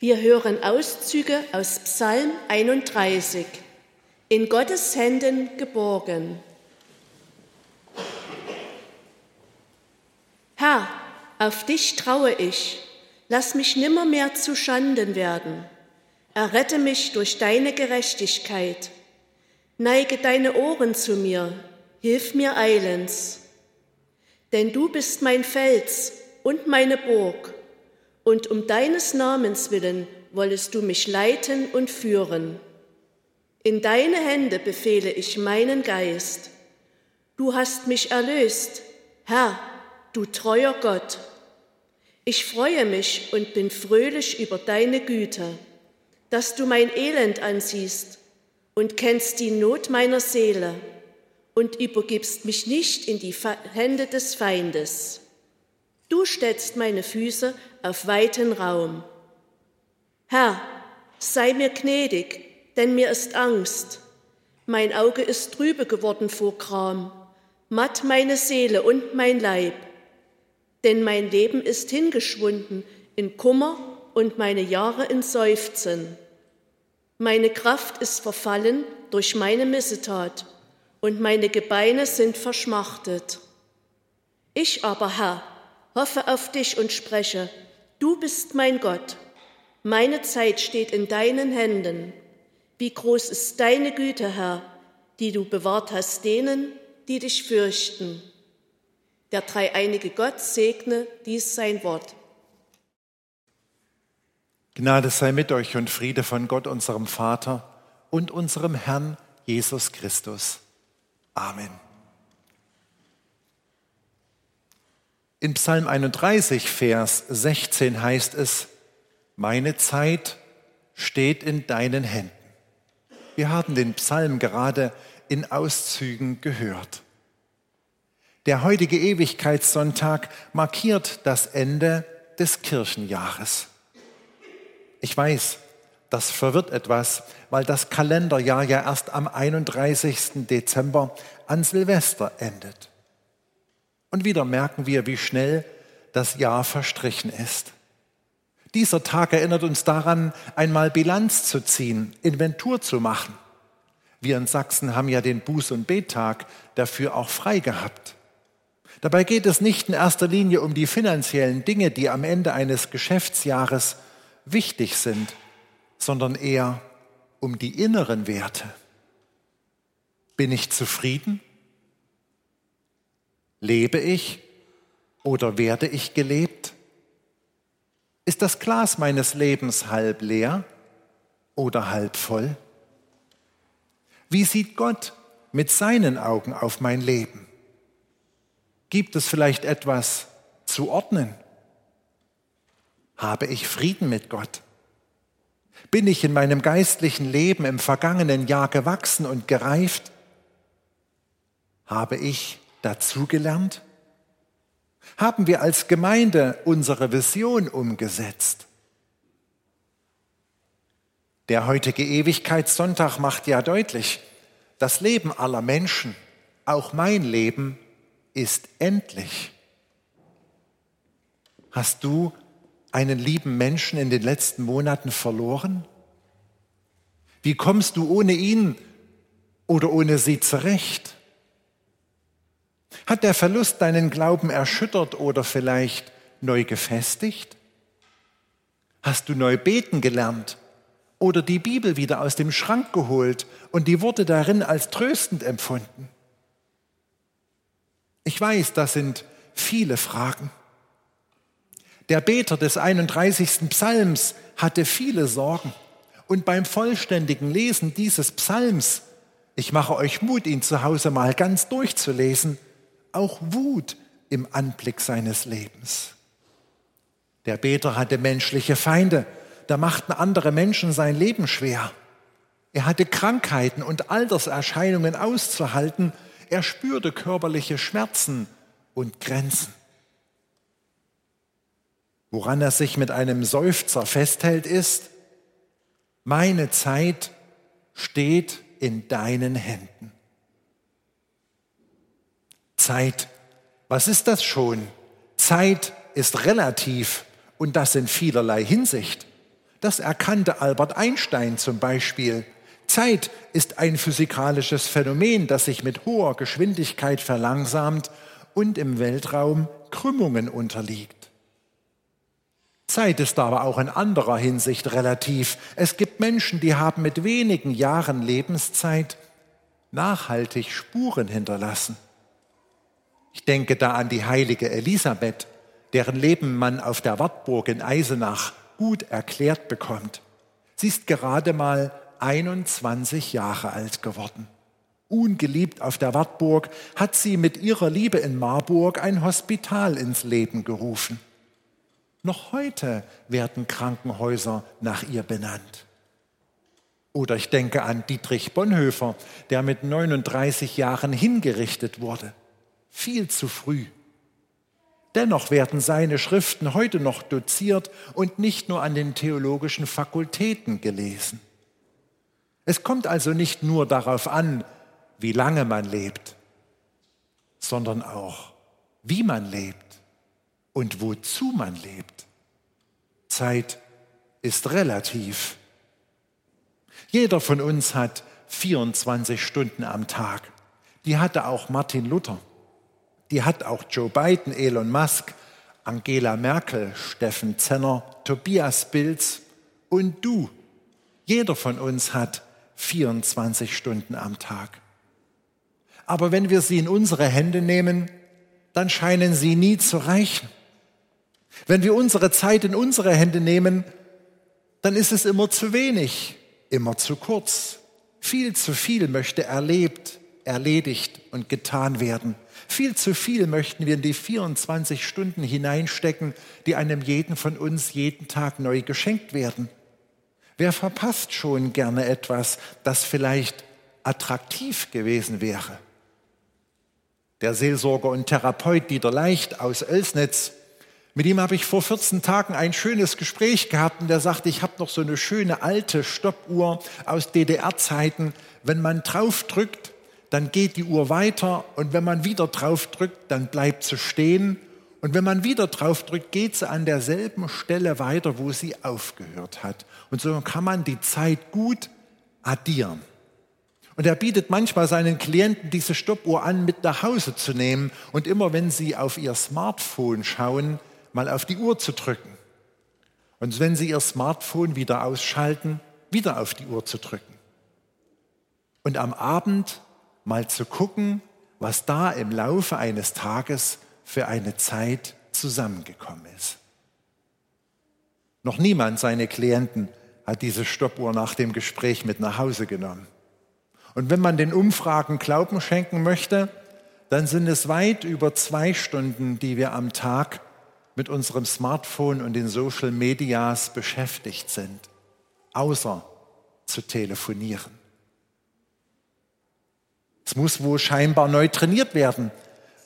Wir hören Auszüge aus Psalm 31. In Gottes Händen geborgen. Herr, auf dich traue ich, lass mich nimmermehr zu Schanden werden. Errette mich durch deine Gerechtigkeit. Neige deine Ohren zu mir, hilf mir eilends. Denn du bist mein Fels und meine Burg, und um deines Namens willen wollest du mich leiten und führen. In deine Hände befehle ich meinen Geist. Du hast mich erlöst, Herr, du treuer Gott. Ich freue mich und bin fröhlich über deine Güte, dass du mein Elend ansiehst und kennst die Not meiner Seele und übergibst mich nicht in die Hände des Feindes. Du stellst meine Füße auf weiten Raum. Herr, sei mir gnädig, denn mir ist Angst. Mein Auge ist trübe geworden vor Gram, matt meine Seele und mein Leib. Denn mein Leben ist hingeschwunden in Kummer und meine Jahre in Seufzen. Meine Kraft ist verfallen durch meine Missetat und meine Gebeine sind verschmachtet. Ich aber, Herr, hoffe auf dich und spreche, du bist mein Gott. Meine Zeit steht in deinen Händen. Wie groß ist deine Güte, Herr, die du bewahrt hast denen, die dich fürchten. Der dreieinige Gott segne dies sein Wort. Gnade sei mit euch und Friede von Gott, unserem Vater und unserem Herrn Jesus Christus. Amen. In Psalm 31, Vers 16 heißt es, meine Zeit steht in deinen Händen. Wir haben den Psalm gerade in Auszügen gehört. Der heutige Ewigkeitssonntag markiert das Ende des Kirchenjahres. Ich weiß, das verwirrt etwas, weil das Kalenderjahr ja erst am 31. Dezember an Silvester endet. Und wieder merken wir, wie schnell das Jahr verstrichen ist. Dieser Tag erinnert uns daran, einmal Bilanz zu ziehen, Inventur zu machen. Wir in Sachsen haben ja den Buß- und Bettag dafür auch frei gehabt. Dabei geht es nicht in erster Linie um die finanziellen Dinge, die am Ende eines Geschäftsjahres wichtig sind, sondern eher um die inneren Werte. Bin ich zufrieden? Lebe ich oder werde ich gelebt? Ist das Glas meines Lebens halb leer oder halb voll? Wie sieht Gott mit seinen Augen auf mein Leben? Gibt es vielleicht etwas zu ordnen? Habe ich Frieden mit Gott? Bin ich in meinem geistlichen Leben im vergangenen Jahr gewachsen und gereift? Habe ich dazugelernt? Haben wir als Gemeinde unsere Vision umgesetzt? Der heutige Ewigkeitssonntag macht ja deutlich, das Leben aller Menschen, auch mein Leben, ist endlich. Hast du einen lieben Menschen in den letzten Monaten verloren? Wie kommst du ohne ihn oder ohne sie zurecht? Hat der Verlust deinen Glauben erschüttert oder vielleicht neu gefestigt? Hast du neu beten gelernt oder die Bibel wieder aus dem Schrank geholt und die Worte darin als tröstend empfunden? Ich weiß, das sind viele Fragen. Der Beter des 31. Psalms hatte viele Sorgen. Und beim vollständigen Lesen dieses Psalms, ich mache euch Mut, ihn zu Hause mal ganz durchzulesen, auch Wut im Anblick seines Lebens. Der Beter hatte menschliche Feinde, da machten andere Menschen sein Leben schwer. Er hatte Krankheiten und Alterserscheinungen auszuhalten, er spürte körperliche Schmerzen und Grenzen. Woran er sich mit einem Seufzer festhält, ist, meine Zeit steht in deinen Händen. Zeit, was ist das schon? Zeit ist relativ und das in vielerlei Hinsicht. Das erkannte Albert Einstein zum Beispiel. Zeit ist ein physikalisches Phänomen, das sich mit hoher Geschwindigkeit verlangsamt und im Weltraum Krümmungen unterliegt. Zeit ist aber auch in anderer Hinsicht relativ. Es gibt Menschen, die haben mit wenigen Jahren Lebenszeit nachhaltig Spuren hinterlassen. Ich denke da an die heilige Elisabeth, deren Leben man auf der Wartburg in Eisenach gut erklärt bekommt. Sie ist gerade mal 21 Jahre alt geworden. Ungeliebt auf der Wartburg hat sie mit ihrer Liebe in Marburg ein Hospital ins Leben gerufen. Noch heute werden Krankenhäuser nach ihr benannt. Oder ich denke an Dietrich Bonhoeffer, der mit 39 Jahren hingerichtet wurde. Viel zu früh. Dennoch werden seine Schriften heute noch doziert und nicht nur an den theologischen Fakultäten gelesen. Es kommt also nicht nur darauf an, wie lange man lebt, sondern auch, wie man lebt und wozu man lebt. Zeit ist relativ. Jeder von uns hat 24 Stunden am Tag. Die hatte auch Martin Luther. Die hat auch Joe Biden, Elon Musk, Angela Merkel, Steffen Zenner, Tobias Bilz und du. Jeder von uns hat 24 Stunden am Tag. Aber wenn wir sie in unsere Hände nehmen, dann scheinen sie nie zu reichen. Wenn wir unsere Zeit in unsere Hände nehmen, dann ist es immer zu wenig, immer zu kurz. Viel zu viel möchte erlebt, erledigt und getan werden. Viel zu viel möchten wir in die 24 Stunden hineinstecken, die einem jeden von uns jeden Tag neu geschenkt werden. Wer verpasst schon gerne etwas, das vielleicht attraktiv gewesen wäre? Der Seelsorger und Therapeut Dieter Leicht aus Elsnitz, mit ihm habe ich vor 14 Tagen ein schönes Gespräch gehabt und der sagte, ich habe noch so eine schöne alte Stoppuhr aus DDR-Zeiten. Wenn man drauf drückt, dann geht die Uhr weiter und wenn man wieder drauf drückt, dann bleibt sie stehen und wenn man wieder drauf drückt, geht sie an derselben Stelle weiter, wo sie aufgehört hat. Und so kann man die Zeit gut addieren. Und er bietet manchmal seinen Klienten diese Stoppuhr an, mit nach Hause zu nehmen und immer wenn sie auf ihr Smartphone schauen, mal auf die Uhr zu drücken. Und wenn sie ihr Smartphone wieder ausschalten, wieder auf die Uhr zu drücken. Und am Abend mal zu gucken, was da im Laufe eines Tages für eine Zeit zusammengekommen ist. Noch niemand seiner Klienten hat diese Stoppuhr nach dem Gespräch mit nach Hause genommen. Und wenn man den Umfragen Glauben schenken möchte, dann sind es weit über zwei Stunden, die wir am Tag mit unserem Smartphone und den Social Medias beschäftigt sind, außer zu telefonieren. Es muss wohl scheinbar neu trainiert werden,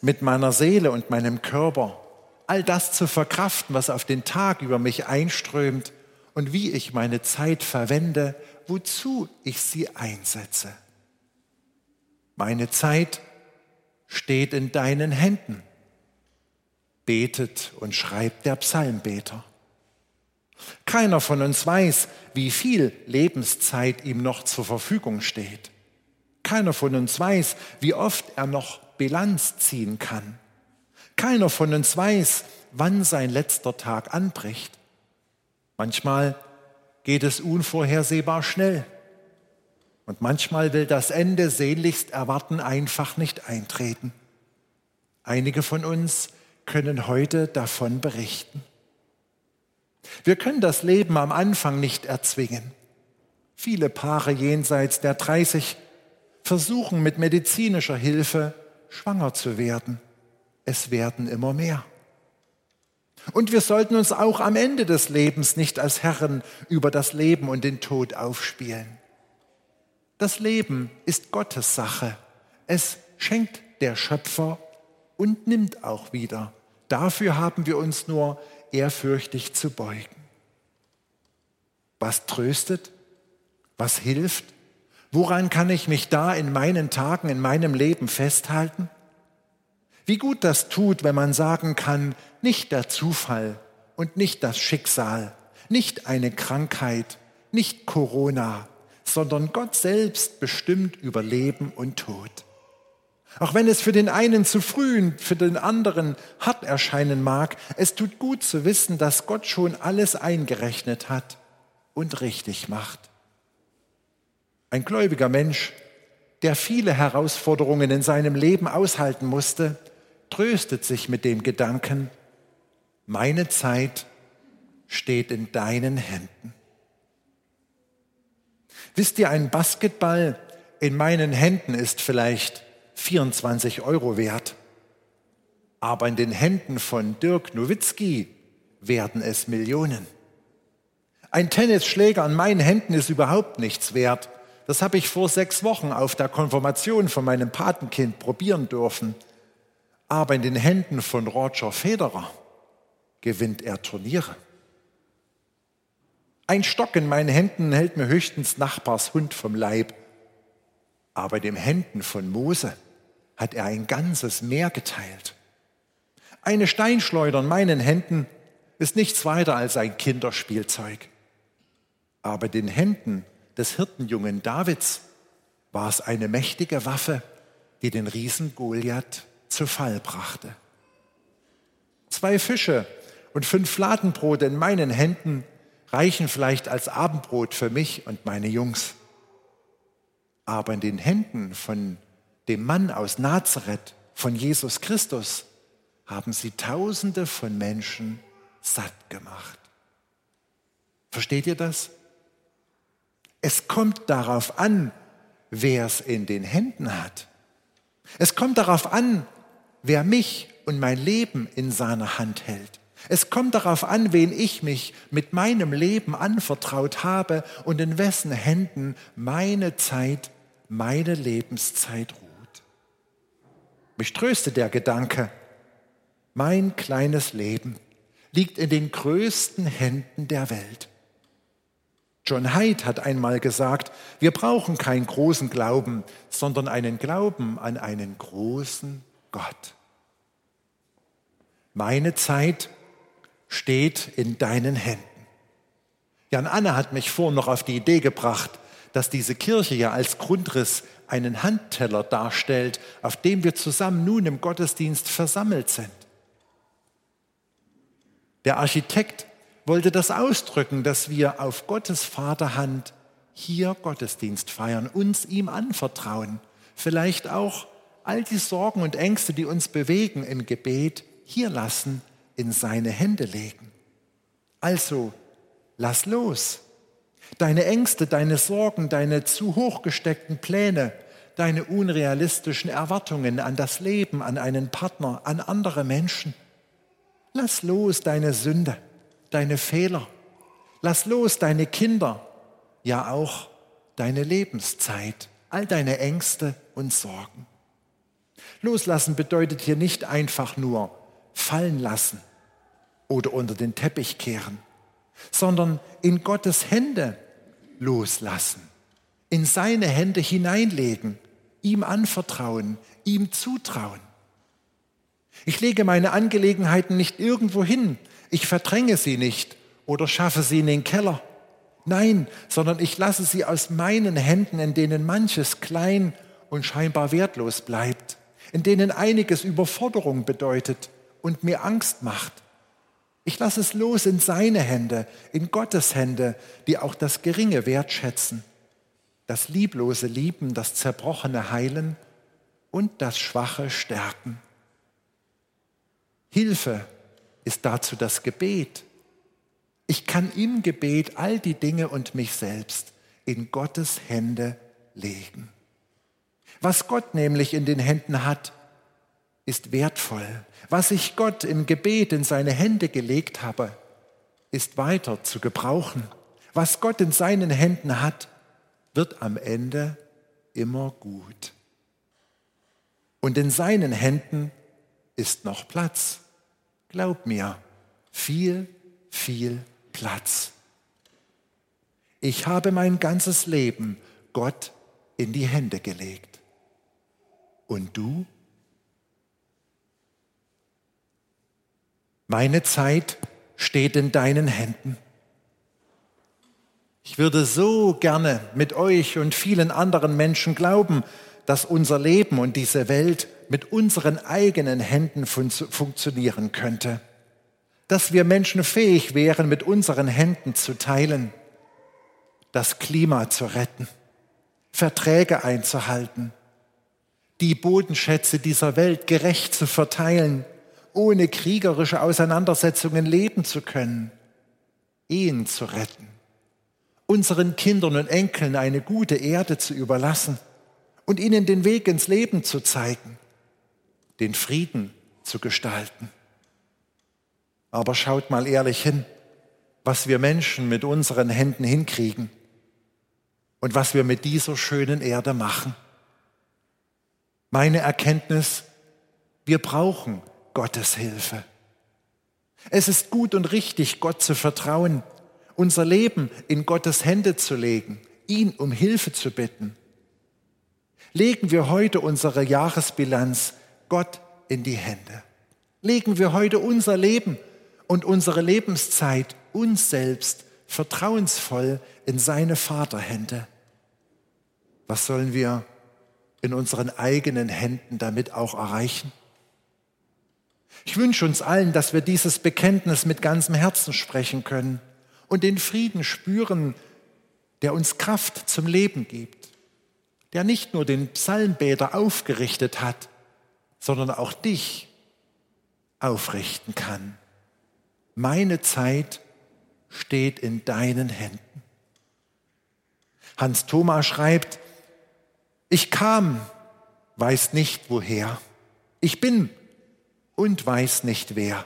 mit meiner Seele und meinem Körper all das zu verkraften, was auf den Tag über mich einströmt und wie ich meine Zeit verwende, wozu ich sie einsetze. Meine Zeit steht in deinen Händen, betet und schreibt der Psalmbeter. Keiner von uns weiß, wie viel Lebenszeit ihm noch zur Verfügung steht. Keiner von uns weiß, wie oft er noch Bilanz ziehen kann. Keiner von uns weiß, wann sein letzter Tag anbricht. Manchmal geht es unvorhersehbar schnell. Und manchmal will das Ende sehnlichst erwarten einfach nicht eintreten. Einige von uns können heute davon berichten. Wir können das Leben am Anfang nicht erzwingen. Viele Paare jenseits der 30 versuchen mit medizinischer Hilfe schwanger zu werden. Es werden immer mehr. Und wir sollten uns auch am Ende des Lebens nicht als Herren über das Leben und den Tod aufspielen. Das Leben ist Gottes Sache. Es schenkt der Schöpfer und nimmt auch wieder. Dafür haben wir uns nur ehrfürchtig zu beugen. Was tröstet? Was hilft? Woran kann ich mich da in meinen Tagen, in meinem Leben festhalten? Wie gut das tut, wenn man sagen kann, nicht der Zufall und nicht das Schicksal, nicht eine Krankheit, nicht Corona, sondern Gott selbst bestimmt über Leben und Tod. Auch wenn es für den einen zu früh und für den anderen hart erscheinen mag, es tut gut zu wissen, dass Gott schon alles eingerechnet hat und richtig macht. Ein gläubiger Mensch, der viele Herausforderungen in seinem Leben aushalten musste, tröstet sich mit dem Gedanken, meine Zeit steht in deinen Händen. Wisst ihr, ein Basketball in meinen Händen ist vielleicht 24 Euro wert, aber in den Händen von Dirk Nowitzki werden es Millionen. Ein Tennisschläger an meinen Händen ist überhaupt nichts wert. Das habe ich vor sechs Wochen auf der Konfirmation von meinem Patenkind probieren dürfen. Aber in den Händen von Roger Federer gewinnt er Turniere. Ein Stock in meinen Händen hält mir höchstens Nachbars Hund vom Leib. Aber in den Händen von Mose hat er ein ganzes Meer geteilt. Eine Steinschleuder in meinen Händen ist nichts weiter als ein Kinderspielzeug. Aber den Händen des Hirtenjungen Davids war es eine mächtige Waffe, die den Riesen Goliath zu Fall brachte. Zwei Fische und fünf Fladenbrote in meinen Händen reichen vielleicht als Abendbrot für mich und meine Jungs. Aber in den Händen von dem Mann aus Nazareth, von Jesus Christus, haben sie Tausende von Menschen satt gemacht. Versteht ihr das? Es kommt darauf an, wer es in den Händen hat. Es kommt darauf an, wer mich und mein Leben in seiner Hand hält. Es kommt darauf an, wen ich mich mit meinem Leben anvertraut habe und in wessen Händen meine Zeit, meine Lebenszeit ruht. Mich tröstet der Gedanke, mein kleines Leben liegt in den größten Händen der Welt. John Hyde hat einmal gesagt, wir brauchen keinen großen Glauben, sondern einen Glauben an einen großen Gott. Meine Zeit steht in deinen Händen. Jan Anne hat mich vorhin noch auf die Idee gebracht, dass diese Kirche ja als Grundriss einen Handteller darstellt, auf dem wir zusammen nun im Gottesdienst versammelt sind. Der Architekt wollte das ausdrücken, dass wir auf Gottes Vaterhand hier Gottesdienst feiern, uns ihm anvertrauen, vielleicht auch all die Sorgen und Ängste, die uns bewegen, im Gebet hier lassen, in seine Hände legen. Also, lass los. Deine Ängste, deine Sorgen, deine zu hoch gesteckten Pläne, deine unrealistischen Erwartungen an das Leben, an einen Partner, an andere Menschen. Lass los deine Sünde deine Fehler. Lass los deine Kinder, ja auch deine Lebenszeit, all deine Ängste und Sorgen. Loslassen bedeutet hier nicht einfach nur fallen lassen oder unter den Teppich kehren, sondern in Gottes Hände loslassen, in seine Hände hineinlegen, ihm anvertrauen, ihm zutrauen. Ich lege meine Angelegenheiten nicht irgendwo hin, ich verdränge sie nicht oder schaffe sie in den Keller. Nein, sondern ich lasse sie aus meinen Händen, in denen manches klein und scheinbar wertlos bleibt, in denen einiges Überforderung bedeutet und mir Angst macht. Ich lasse es los in seine Hände, in Gottes Hände, die auch das Geringe wertschätzen, das Lieblose lieben, das Zerbrochene heilen und das Schwache stärken. Hilfe ist dazu das Gebet. Ich kann im Gebet all die Dinge und mich selbst in Gottes Hände legen. Was Gott nämlich in den Händen hat, ist wertvoll. Was ich Gott im Gebet in seine Hände gelegt habe, ist weiter zu gebrauchen. Was Gott in seinen Händen hat, wird am Ende immer gut. Und in seinen Händen ist noch Platz. Glaub mir, viel, viel Platz. Ich habe mein ganzes Leben Gott in die Hände gelegt. Und du? Meine Zeit steht in deinen Händen. Ich würde so gerne mit euch und vielen anderen Menschen glauben, dass unser Leben und diese Welt mit unseren eigenen Händen fun funktionieren könnte. Dass wir Menschen fähig wären, mit unseren Händen zu teilen, das Klima zu retten, Verträge einzuhalten, die Bodenschätze dieser Welt gerecht zu verteilen, ohne kriegerische Auseinandersetzungen leben zu können, Ehen zu retten, unseren Kindern und Enkeln eine gute Erde zu überlassen und ihnen den Weg ins Leben zu zeigen, den Frieden zu gestalten. Aber schaut mal ehrlich hin, was wir Menschen mit unseren Händen hinkriegen und was wir mit dieser schönen Erde machen. Meine Erkenntnis, wir brauchen Gottes Hilfe. Es ist gut und richtig, Gott zu vertrauen, unser Leben in Gottes Hände zu legen, ihn um Hilfe zu bitten. Legen wir heute unsere Jahresbilanz Gott in die Hände. Legen wir heute unser Leben und unsere Lebenszeit uns selbst vertrauensvoll in seine Vaterhände. Was sollen wir in unseren eigenen Händen damit auch erreichen? Ich wünsche uns allen, dass wir dieses Bekenntnis mit ganzem Herzen sprechen können und den Frieden spüren, der uns Kraft zum Leben gibt, der nicht nur den Psalmbäder aufgerichtet hat, sondern auch dich aufrichten kann. Meine Zeit steht in deinen Händen. Hans Thoma schreibt, ich kam, weiß nicht woher. Ich bin und weiß nicht wer.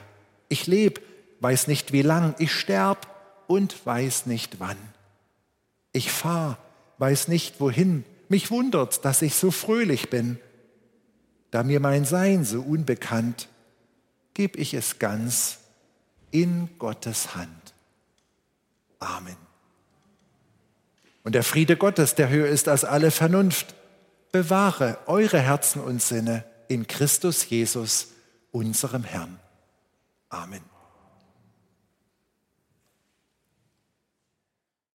Ich lebe, weiß nicht wie lang. Ich sterb und weiß nicht wann. Ich fahr, weiß nicht wohin. Mich wundert, dass ich so fröhlich bin. Da mir mein Sein so unbekannt, geb ich es ganz in Gottes Hand. Amen. Und der Friede Gottes, der höher ist als alle Vernunft, bewahre eure Herzen und Sinne in Christus Jesus unserem Herrn. Amen.